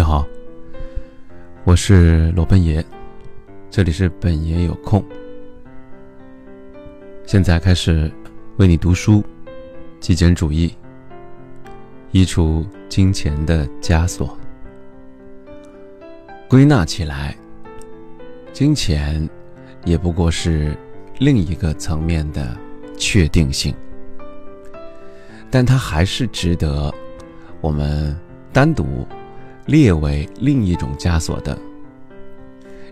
你好，我是罗奔爷，这里是本爷有空。现在开始为你读书，极简主义，移除金钱的枷锁。归纳起来，金钱也不过是另一个层面的确定性，但它还是值得我们单独列为另一种枷锁的，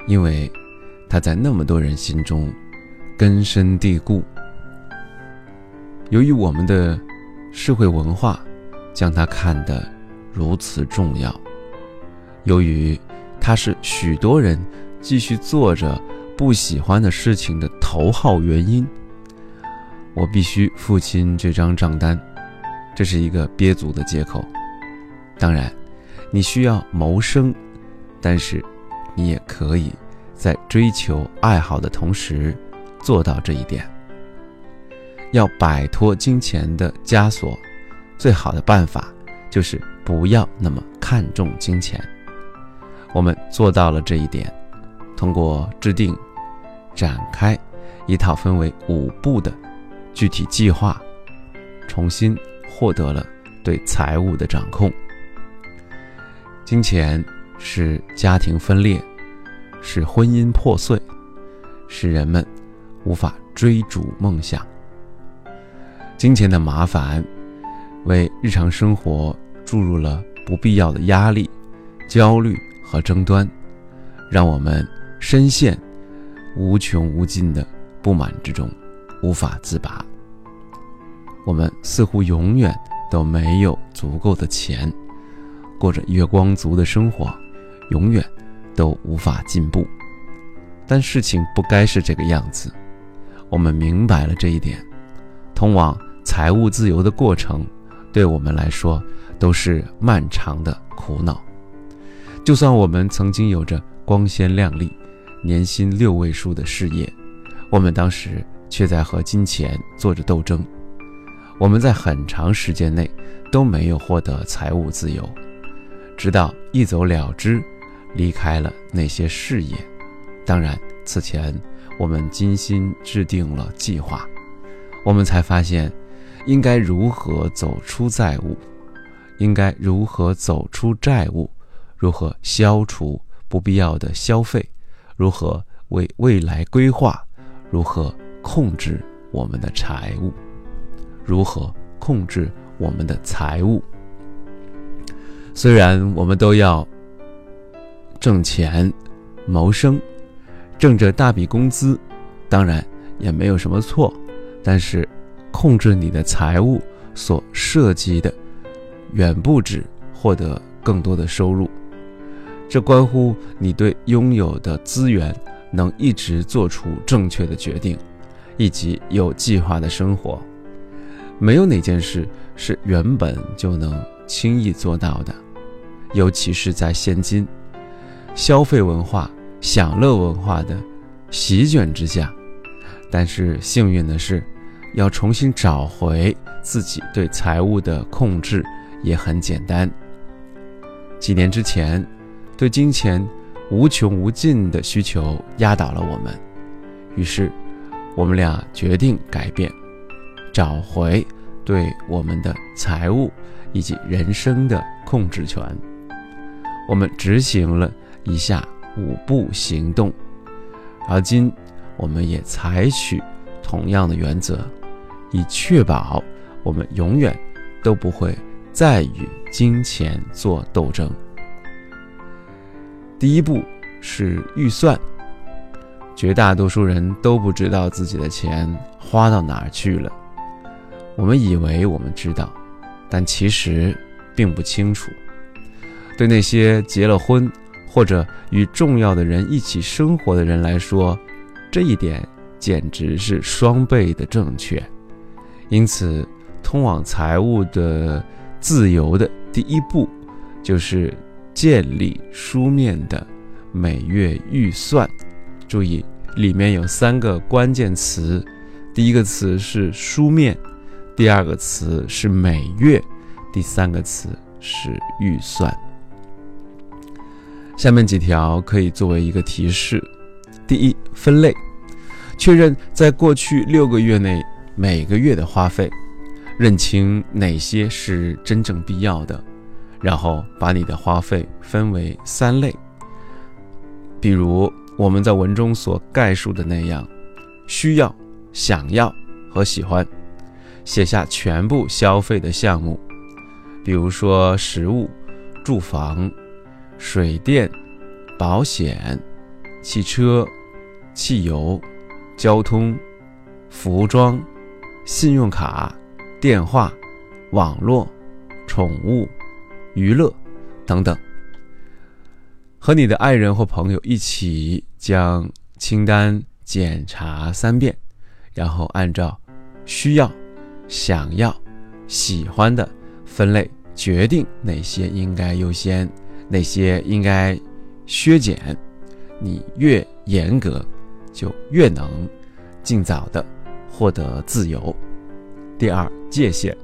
因为它在那么多人心中根深蒂固。由于我们的社会文化将它看得如此重要，由于。它是许多人继续做着不喜欢的事情的头号原因。我必须付清这张账单，这是一个憋足的借口。当然，你需要谋生，但是你也可以在追求爱好的同时做到这一点。要摆脱金钱的枷锁，最好的办法就是不要那么看重金钱。我们做到了这一点，通过制定、展开一套分为五步的具体计划，重新获得了对财务的掌控。金钱使家庭分裂，使婚姻破碎，使人们无法追逐梦想。金钱的麻烦为日常生活注入了不必要的压力、焦虑。和争端，让我们深陷无穷无尽的不满之中，无法自拔。我们似乎永远都没有足够的钱，过着月光族的生活，永远都无法进步。但事情不该是这个样子。我们明白了这一点，通往财务自由的过程，对我们来说都是漫长的苦恼。就算我们曾经有着光鲜亮丽、年薪六位数的事业，我们当时却在和金钱做着斗争。我们在很长时间内都没有获得财务自由，直到一走了之，离开了那些事业。当然，此前我们精心制定了计划，我们才发现应该如何走出债务，应该如何走出债务。如何消除不必要的消费？如何为未来规划？如何控制我们的财务？如何控制我们的财务？虽然我们都要挣钱谋生，挣着大笔工资，当然也没有什么错。但是，控制你的财务所涉及的，远不止获得更多的收入。这关乎你对拥有的资源能一直做出正确的决定，以及有计划的生活。没有哪件事是原本就能轻易做到的，尤其是在现今消费文化、享乐文化的席卷之下。但是幸运的是，要重新找回自己对财务的控制也很简单。几年之前。对金钱无穷无尽的需求压倒了我们，于是我们俩决定改变，找回对我们的财务以及人生的控制权。我们执行了以下五步行动，而今我们也采取同样的原则，以确保我们永远都不会再与金钱做斗争。第一步是预算。绝大多数人都不知道自己的钱花到哪儿去了。我们以为我们知道，但其实并不清楚。对那些结了婚或者与重要的人一起生活的人来说，这一点简直是双倍的正确。因此，通往财务的自由的第一步就是。建立书面的每月预算，注意里面有三个关键词，第一个词是书面，第二个词是每月，第三个词是预算。下面几条可以作为一个提示：第一，分类，确认在过去六个月内每个月的花费，认清哪些是真正必要的，然后把你的花费分为三类，比如我们在文中所概述的那样，需要、想要和喜欢，写下全部消费的项目，比如说食物、住房。水电、保险、汽车、汽油、交通、服装、信用卡、电话、网络、宠物、娱乐等等，和你的爱人或朋友一起将清单检查三遍，然后按照需要、想要、喜欢的分类，决定哪些应该优先。那些应该削减，你越严格，就越能尽早的获得自由。第二，界限，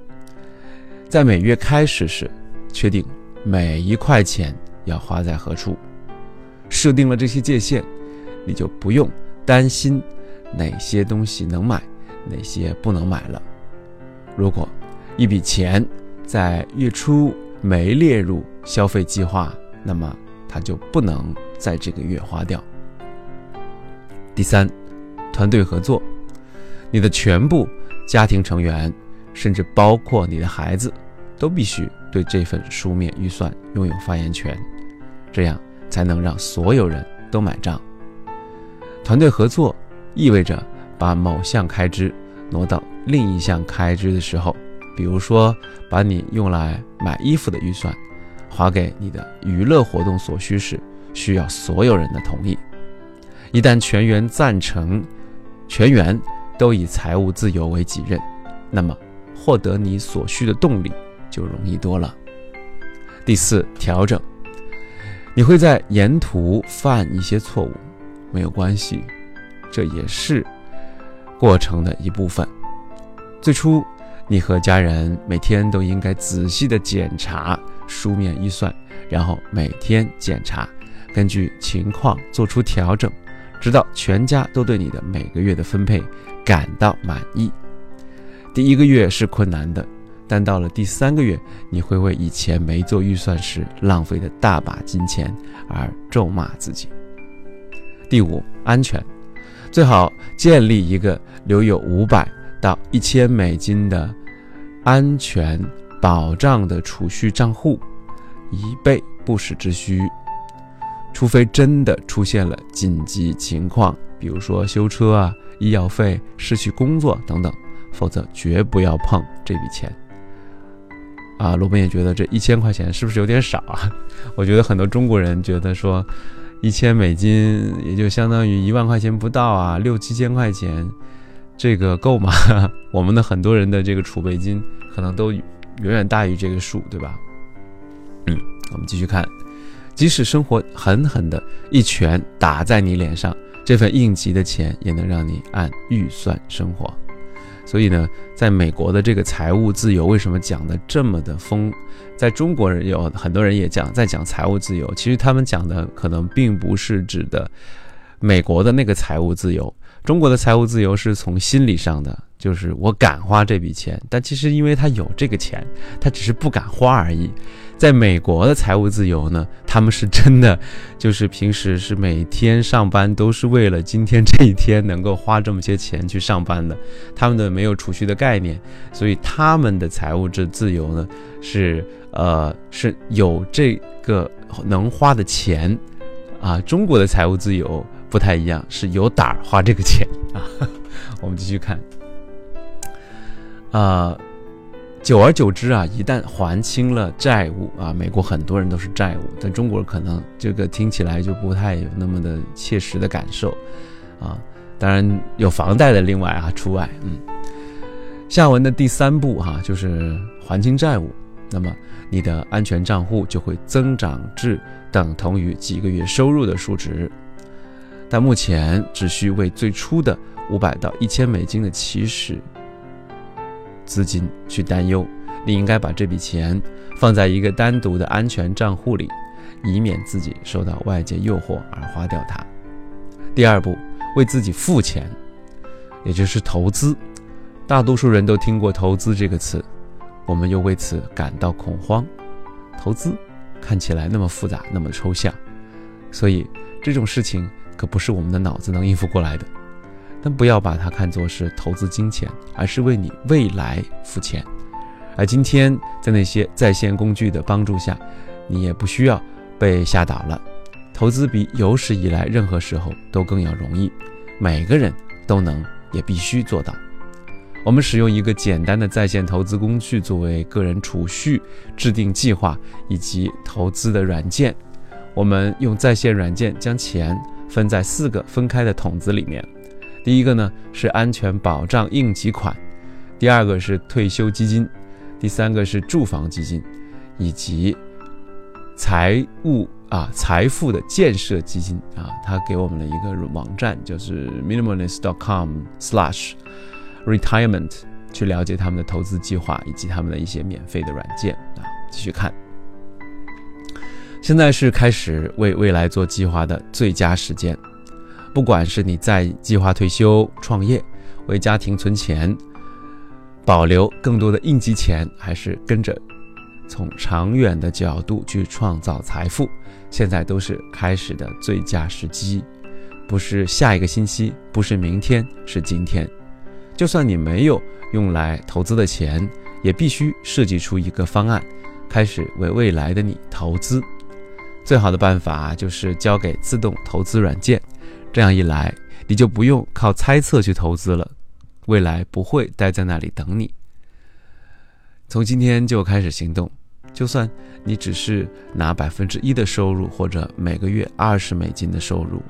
在每月开始时，确定每一块钱要花在何处，设定了这些界限，你就不用担心哪些东西能买，哪些不能买了。如果一笔钱在月初，没列入消费计划，那么他就不能在这个月花掉。第三，团队合作，你的全部家庭成员，甚至包括你的孩子，都必须对这份书面预算拥有发言权，这样才能让所有人都买账。团队合作意味着把某项开支挪到另一项开支的时候。比如说，把你用来买衣服的预算，划给你的娱乐活动所需时，需要所有人的同意。一旦全员赞成，全员都以财务自由为己任，那么获得你所需的动力就容易多了。第四，调整，你会在沿途犯一些错误，没有关系，这也是过程的一部分。最初。你和家人每天都应该仔细的检查书面预算，然后每天检查，根据情况做出调整，直到全家都对你的每个月的分配感到满意。第一个月是困难的，但到了第三个月，你会为以前没做预算时浪费的大把金钱而咒骂自己。第五，安全，最好建立一个留有五百。到一千美金的安全保障的储蓄账户，以备不时之需。除非真的出现了紧急情况，比如说修车啊、医药费、失去工作等等，否则绝不要碰这笔钱。啊，罗本也觉得这一千块钱是不是有点少啊？我觉得很多中国人觉得说，一千美金也就相当于一万块钱不到啊，六七千块钱。这个够吗？我们的很多人的这个储备金可能都远远大于这个数，对吧？嗯，我们继续看，即使生活狠狠的一拳打在你脸上，这份应急的钱也能让你按预算生活。所以呢，在美国的这个财务自由为什么讲的这么的疯？在中国人有很多人也讲在讲财务自由，其实他们讲的可能并不是指的美国的那个财务自由。中国的财务自由是从心理上的，就是我敢花这笔钱，但其实因为他有这个钱，他只是不敢花而已。在美国的财务自由呢，他们是真的，就是平时是每天上班都是为了今天这一天能够花这么些钱去上班的，他们的没有储蓄的概念，所以他们的财务这自由呢是呃是有这个能花的钱啊。中国的财务自由。不太一样，是有胆儿花这个钱啊。我们继续看，啊，久而久之啊，一旦还清了债务啊，美国很多人都是债务，但中国可能这个听起来就不太有那么的切实的感受啊。当然有房贷的另外啊除外。嗯，下文的第三步哈，就是还清债务，那么你的安全账户就会增长至等同于几个月收入的数值。但目前只需为最初的五百到一千美金的起始资金去担忧，你应该把这笔钱放在一个单独的安全账户里，以免自己受到外界诱惑而花掉它。第二步，为自己付钱，也就是投资。大多数人都听过“投资”这个词，我们又为此感到恐慌。投资看起来那么复杂，那么抽象，所以这种事情可不是我们的脑子能应付过来的。但不要把它看作是投资金钱，而是为你未来付钱。而今天在那些在线工具的帮助下，你也不需要被吓倒了。投资比有史以来任何时候都更要容易，每个人都能，也必须做到。我们使用一个简单的在线投资工具作为个人储蓄、制定计划以及投资的软件。我们用在线软件将钱分在四个分开的桶子里面。第一个呢是安全保障应急款，第二个是退休基金，第三个是住房基金，以及财务啊财富的建设基金啊。他给我们了一个网站，就是 minimalist.com/slash。Retirement，去了解他们的投资计划以及他们的一些免费的软件啊，继续看。现在是开始为未来做计划的最佳时间。不管是你在计划退休、创业、为家庭存钱、保留更多的应急钱，还是跟着从长远的角度去创造财富，现在都是开始的最佳时机。不是下一个星期，不是明天，是今天。就算你没有用来投资的钱，也必须设计出一个方案，开始为未来的你投资。最好的办法就是交给自动投资软件，这样一来，你就不用靠猜测去投资了，未来不会待在那里等你。从今天就开始行动，就算你只是拿百分之一的收入，或者每个月二十美金的收入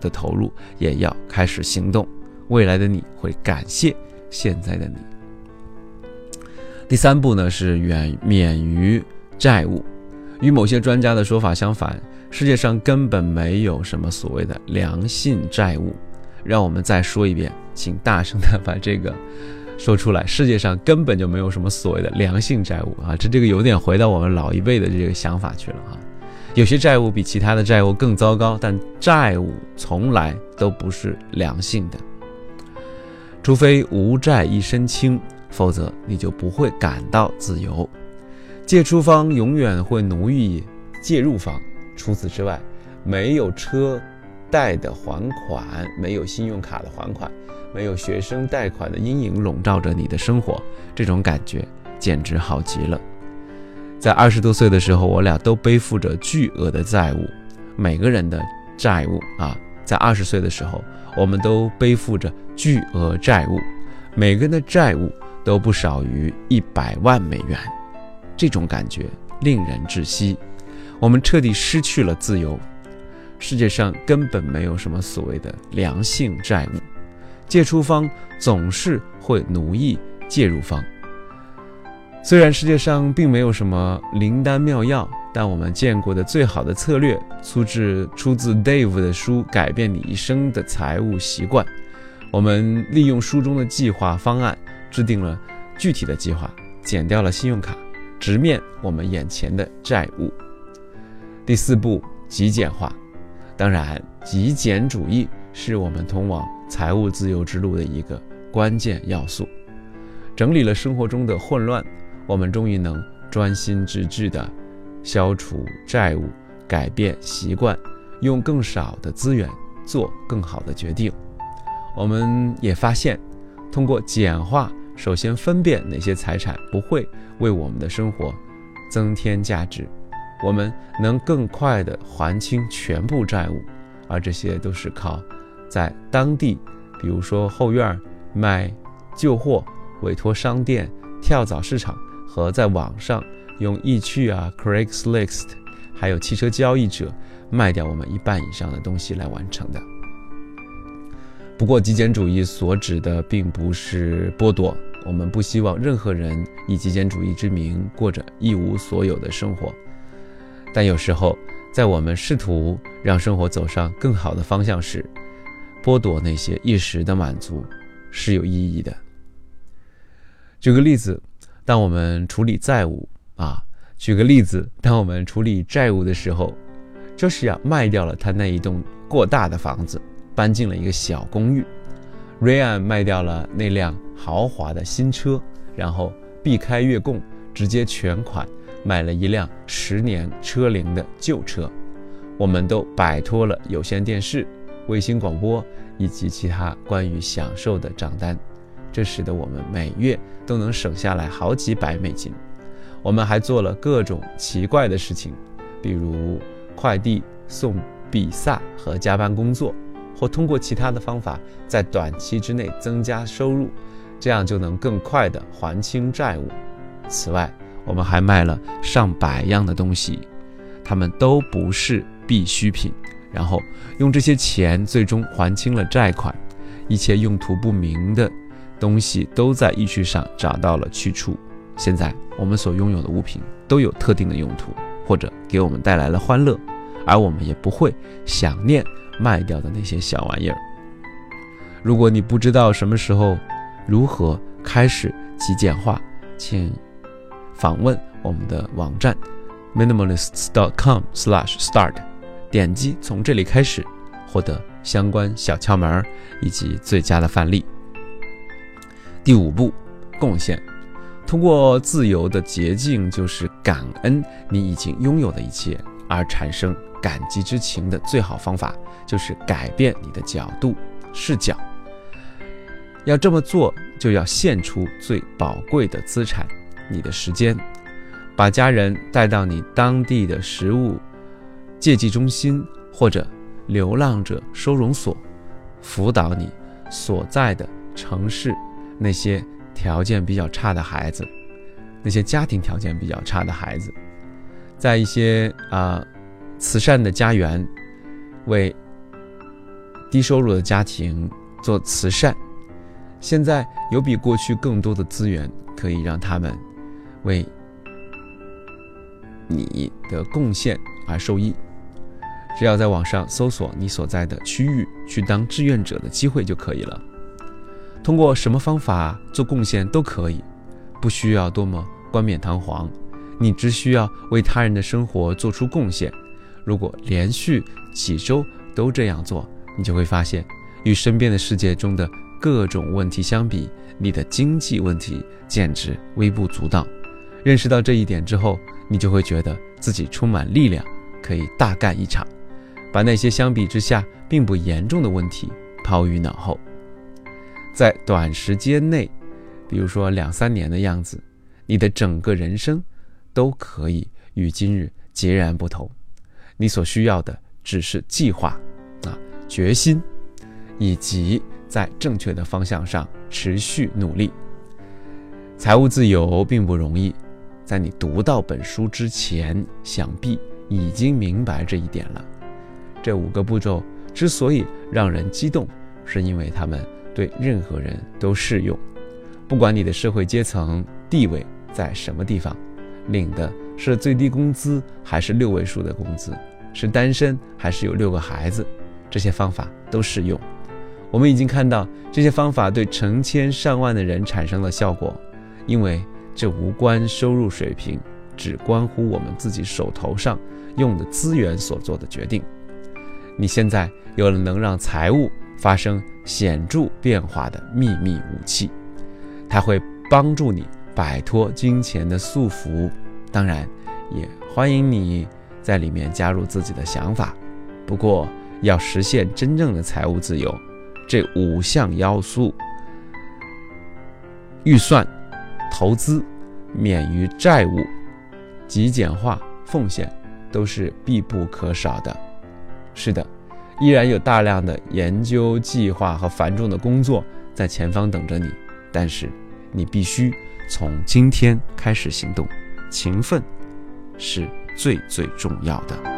的投入，也要开始行动。未来的你会感谢现在的你。第三步呢是远免于债务。与某些专家的说法相反，世界上根本没有什么所谓的良性债务。让我们再说一遍，请大声的把这个说出来。世界上根本就没有什么所谓的良性债务啊！这这个有点回到我们老一辈的这个想法去了啊。有些债务比其他的债务更糟糕，但债务从来都不是良性的。除非无债一身轻，否则你就不会感到自由。借出方永远会奴役借入方。除此之外，没有车贷的还款，没有信用卡的还款，没有学生贷款的阴影笼罩着你的生活，这种感觉简直好极了。在二十多岁的时候，我俩都背负着巨额的债务，每个人的债务啊，在二十岁的时候。我们都背负着巨额债务，每个人的债务都不少于一百万美元，这种感觉令人窒息。我们彻底失去了自由。世界上根本没有什么所谓的良性债务，借出方总是会奴役介入方。虽然世界上并没有什么灵丹妙药。但我们见过的最好的策略，出自出自 Dave 的书《改变你一生的财务习惯》。我们利用书中的计划方案，制定了具体的计划，减掉了信用卡，直面我们眼前的债务。第四步，极简化。当然，极简主义是我们通往财务自由之路的一个关键要素。整理了生活中的混乱，我们终于能专心致志的。消除债务，改变习惯，用更少的资源做更好的决定。我们也发现，通过简化，首先分辨哪些财产不会为我们的生活增添价值，我们能更快地还清全部债务。而这些都是靠在当地，比如说后院卖旧货、委托商店、跳蚤市场和在网上。用易趣啊、Craigslist，还有汽车交易者卖掉我们一半以上的东西来完成的。不过，极简主义所指的并不是剥夺，我们不希望任何人以极简主义之名过着一无所有的生活。但有时候，在我们试图让生活走上更好的方向时，剥夺那些一时的满足是有意义的。举个例子，当我们处理债务。啊，举个例子，当我们处理债务的时候，就是要卖掉了他那一栋过大的房子，搬进了一个小公寓。瑞安卖掉了那辆豪华的新车，然后避开月供，直接全款买了一辆十年车龄的旧车。我们都摆脱了有线电视、卫星广播以及其他关于享受的账单，这使得我们每月都能省下来好几百美金。我们还做了各种奇怪的事情，比如快递送比萨和加班工作。或通过其他的方法，在短期之内增加收入，这样就能更快地还清债务。此外，我们还卖了上百样的东西，它们都不是必需品，然后用这些钱最终还清了债款。一切用途不明的东西都在意趣上找到了去处。现在，我们所拥有的物品都有特定的用途，或者给我们带来了欢乐，而我们也不会想念。卖掉的那些小玩意儿。如果你不知道什么时候如何开始极简化，请访问我们的网站 minimalists.com/start，点击从这里开始，获得相关小窍门以及最佳的范例。第五步，贡献。通过自由的捷径，就是感恩你已经拥有的一切，而产生。感激之情的最好方法就是改变你的角度、视角。要这么做，就要献出最宝贵的资产——你的时间。把家人带到你当地的食物借记中心或者流浪者收容所，辅导你所在的城市那些条件比较差的孩子，那些家庭条件比较差的孩子，在一些啊。慈善的家园，为低收入的家庭做慈善。现在有比过去更多的资源，可以让他们为你的贡献而受益。只要在网上搜索你所在的区域，去当志愿者的机会就可以了。通过什么方法做贡献都可以，不需要多么冠冕堂皇，你只需要为他人的生活做出贡献。如果连续几周都这样做，你就会发现，与身边的世界中的各种问题相比，你的经济问题简直微不足道。认识到这一点之后，你就会觉得自己充满力量，可以大干一场，把那些相比之下并不严重的问题抛于脑后。在短时间内，比如说两三年的样子，你的整个人生都可以与今日截然不同。你所需要的只是计划，啊，决心，以及在正确的方向上持续努力。财务自由并不容易，在你读到本书之前，想必已经明白这一点了。这五个步骤之所以让人激动，是因为他们对任何人都适用，不管你的社会阶层地位在什么地方，领的。是最低工资还是六位数的工资？是单身还是有六个孩子？这些方法都适用。我们已经看到这些方法对成千上万的人产生了效果，因为这无关收入水平，只关乎我们自己手头上用的资源所做的决定。你现在有了能让财务发生显著变化的秘密武器，它会帮助你摆脱金钱的束缚。当然，也欢迎你在里面加入自己的想法。不过，要实现真正的财务自由，这五项要素——预算、投资、免于债务、极简化、奉献，都是必不可少的。是的，依然有大量的研究、计划和繁重的工作在前方等着你。但是，你必须从今天开始行动。勤奋是最最重要的。